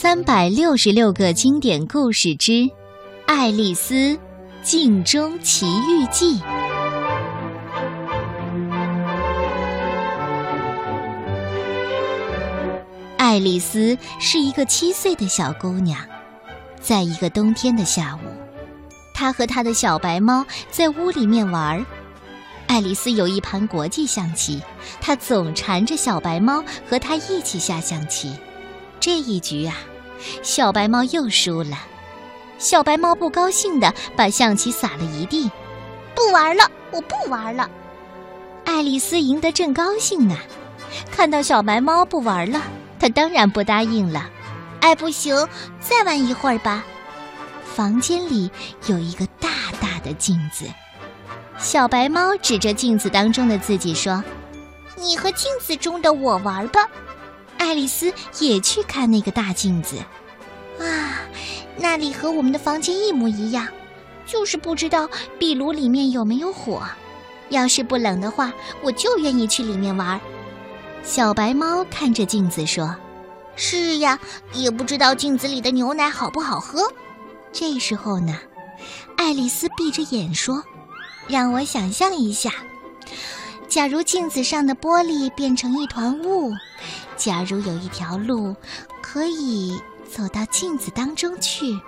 三百六十六个经典故事之《爱丽丝镜中奇遇记》。爱丽丝是一个七岁的小姑娘，在一个冬天的下午，她和她的小白猫在屋里面玩儿。爱丽丝有一盘国际象棋，她总缠着小白猫和她一起下象棋。这一局啊，小白猫又输了。小白猫不高兴的把象棋撒了一地，不玩了，我不玩了。爱丽丝赢得正高兴呢，看到小白猫不玩了，她当然不答应了。哎，不行，再玩一会儿吧。房间里有一个大大的镜子。小白猫指着镜子当中的自己说：“你和镜子中的我玩吧。”爱丽丝也去看那个大镜子，啊，那里和我们的房间一模一样，就是不知道壁炉里面有没有火。要是不冷的话，我就愿意去里面玩。小白猫看着镜子说：“是呀，也不知道镜子里的牛奶好不好喝。”这时候呢，爱丽丝闭着眼说。让我想象一下，假如镜子上的玻璃变成一团雾，假如有一条路可以走到镜子当中去，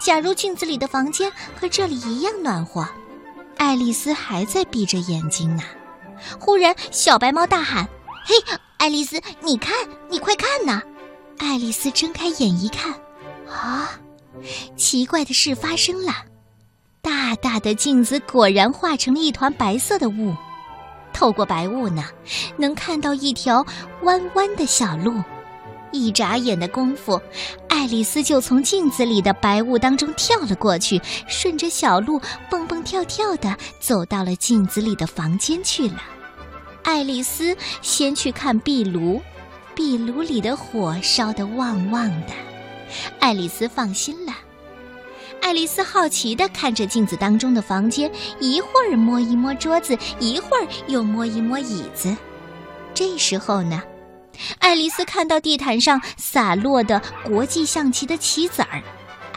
假如镜子里的房间和这里一样暖和，爱丽丝还在闭着眼睛呢。忽然，小白猫大喊：“嘿，爱丽丝，你看，你快看呐！”爱丽丝睁开眼一看，啊，奇怪的事发生了。大大的镜子果然化成了一团白色的雾，透过白雾呢，能看到一条弯弯的小路。一眨眼的功夫，爱丽丝就从镜子里的白雾当中跳了过去，顺着小路蹦蹦跳跳的走到了镜子里的房间去了。爱丽丝先去看壁炉，壁炉里的火烧得旺旺的，爱丽丝放心了。爱丽丝好奇地看着镜子当中的房间，一会儿摸一摸桌子，一会儿又摸一摸椅子。这时候呢，爱丽丝看到地毯上洒落的国际象棋的棋子儿，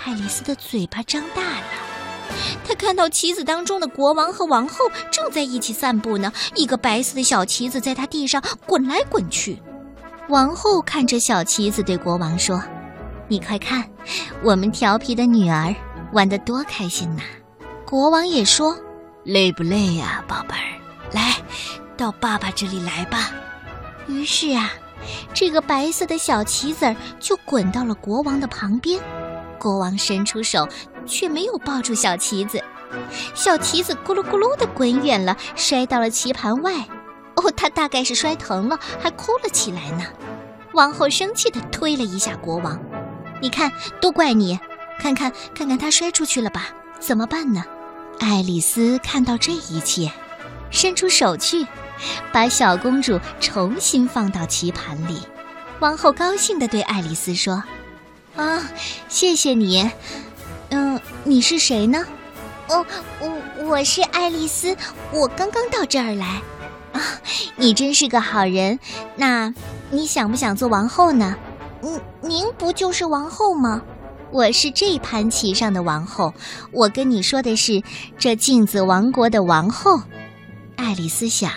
爱丽丝的嘴巴张大了。她看到棋子当中的国王和王后正在一起散步呢，一个白色的小棋子在她地上滚来滚去。王后看着小棋子，对国王说：“你快看，我们调皮的女儿。”玩得多开心呐！国王也说：“累不累呀，宝贝儿？来，到爸爸这里来吧。”于是啊，这个白色的小棋子儿就滚到了国王的旁边。国王伸出手，却没有抱住小棋子，小棋子咕噜咕噜的滚远了，摔到了棋盘外。哦，他大概是摔疼了，还哭了起来呢。王后生气地推了一下国王：“你看，都怪你！”看看看看，他摔出去了吧？怎么办呢？爱丽丝看到这一切，伸出手去，把小公主重新放到棋盘里。王后高兴地对爱丽丝说：“啊，谢谢你。嗯，你是谁呢？哦，我我是爱丽丝，我刚刚到这儿来。啊，你真是个好人。那你想不想做王后呢？嗯，您不就是王后吗？”我是这盘棋上的王后，我跟你说的是这镜子王国的王后。爱丽丝想，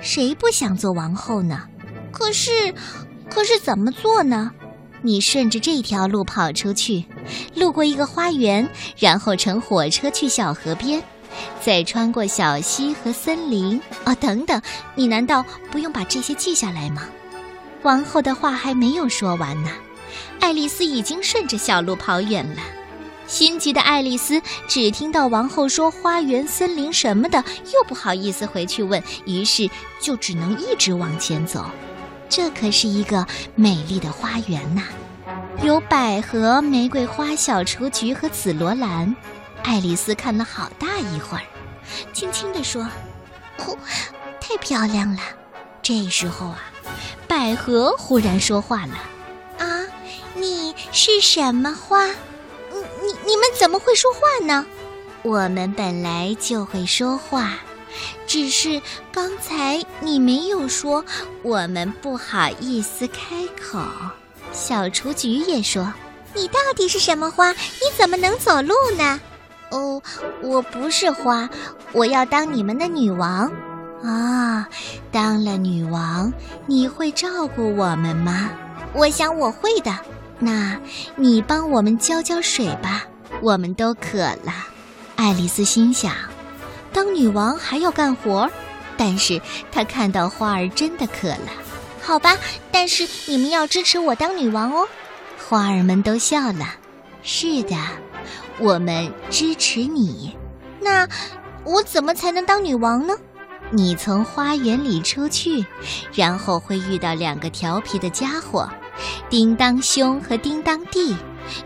谁不想做王后呢？可是，可是怎么做呢？你顺着这条路跑出去，路过一个花园，然后乘火车去小河边，再穿过小溪和森林。哦，等等，你难道不用把这些记下来吗？王后的话还没有说完呢。爱丽丝已经顺着小路跑远了，心急的爱丽丝只听到王后说花园、森林什么的，又不好意思回去问，于是就只能一直往前走。这可是一个美丽的花园呐，有百合、玫瑰花、小雏菊和紫罗兰。爱丽丝看了好大一会儿，轻轻地说：“哦，太漂亮了。”这时候啊，百合忽然说话了。你是什么花？你你你们怎么会说话呢？我们本来就会说话，只是刚才你没有说，我们不好意思开口。小雏菊也说：“你到底是什么花？你怎么能走路呢？”哦，我不是花，我要当你们的女王。啊，当了女王，你会照顾我们吗？我想我会的。那你帮我们浇浇水吧，我们都渴了。爱丽丝心想，当女王还要干活，但是她看到花儿真的渴了。好吧，但是你们要支持我当女王哦。花儿们都笑了。是的，我们支持你。那我怎么才能当女王呢？你从花园里出去，然后会遇到两个调皮的家伙，叮当兄和叮当弟。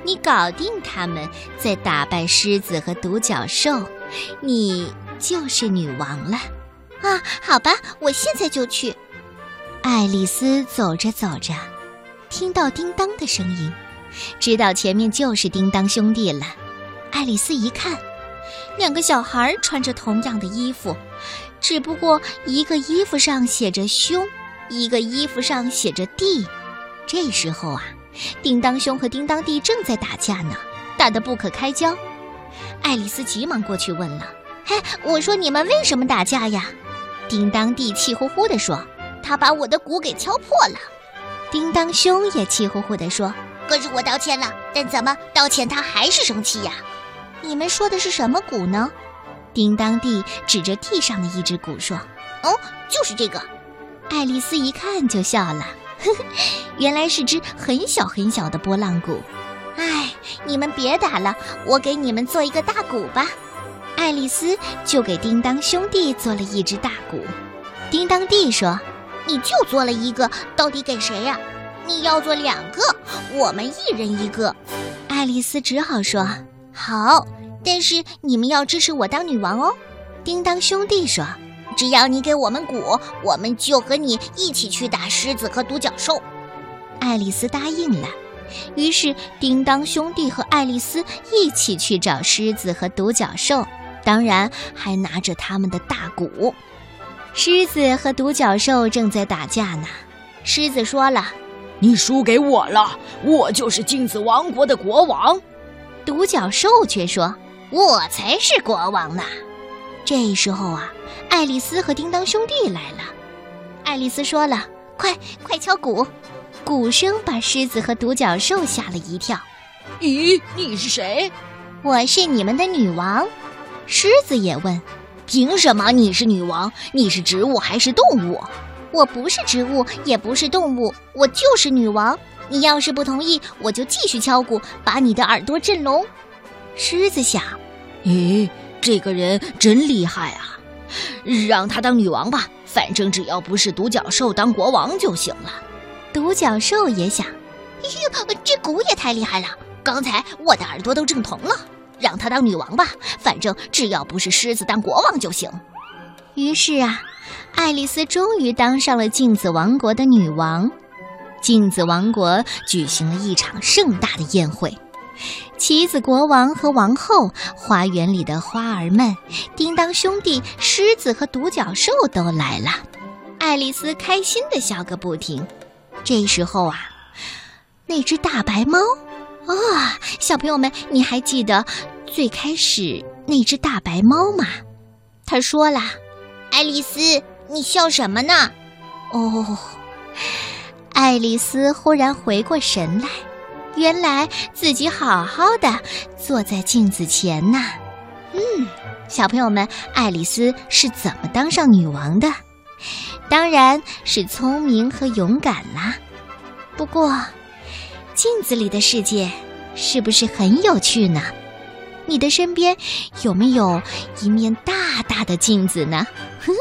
你搞定他们，再打败狮子和独角兽，你就是女王了。啊，好吧，我现在就去。爱丽丝走着走着，听到叮当的声音，知道前面就是叮当兄弟了。爱丽丝一看，两个小孩穿着同样的衣服。只不过一个衣服上写着“兄”，一个衣服上写着“弟”。这时候啊，叮当兄和叮当弟正在打架呢，打得不可开交。爱丽丝急忙过去问了：“嘿，我说你们为什么打架呀？”叮当弟气呼呼地说：“他把我的鼓给敲破了。”叮当兄也气呼呼地说：“可是我道歉了，但怎么道歉他还是生气呀？”你们说的是什么鼓呢？叮当弟指着地上的一只鼓说：“哦，就是这个。”爱丽丝一看就笑了，呵呵，原来是只很小很小的拨浪鼓。哎，你们别打了，我给你们做一个大鼓吧。爱丽丝就给叮当兄弟做了一只大鼓。叮当弟说：“你就做了一个，到底给谁呀？你要做两个，我们一人一个。”爱丽丝只好说：“好。”但是你们要支持我当女王哦，叮当兄弟说：“只要你给我们鼓，我们就和你一起去打狮子和独角兽。”爱丽丝答应了。于是，叮当兄弟和爱丽丝一起去找狮子和独角兽，当然还拿着他们的大鼓。狮子和独角兽正在打架呢。狮子说了：“你输给我了，我就是镜子王国的国王。”独角兽却说。我才是国王呢！这时候啊，爱丽丝和叮当兄弟来了。爱丽丝说了：“快快敲鼓！”鼓声把狮子和独角兽吓了一跳。“咦，你是谁？”“我是你们的女王。”狮子也问：“凭什么你是女王？你是植物还是动物？”“我不是植物，也不是动物，我就是女王。你要是不同意，我就继续敲鼓，把你的耳朵震聋。”狮子想：“咦，这个人真厉害啊！让她当女王吧，反正只要不是独角兽当国王就行了。”独角兽也想：“哟，这鼓也太厉害了！刚才我的耳朵都震疼了。让她当女王吧，反正只要不是狮子当国王就行。”于是啊，爱丽丝终于当上了镜子王国的女王。镜子王国举行了一场盛大的宴会。棋子国王和王后，花园里的花儿们，叮当兄弟、狮子和独角兽都来了。爱丽丝开心的笑个不停。这时候啊，那只大白猫，啊，小朋友们，你还记得最开始那只大白猫吗？他说了：“爱丽丝，你笑什么呢？”哦，爱丽丝忽然回过神来。原来自己好好的坐在镜子前呢。嗯，小朋友们，爱丽丝是怎么当上女王的？当然是聪明和勇敢啦。不过，镜子里的世界是不是很有趣呢？你的身边有没有一面大大的镜子呢？呵呵。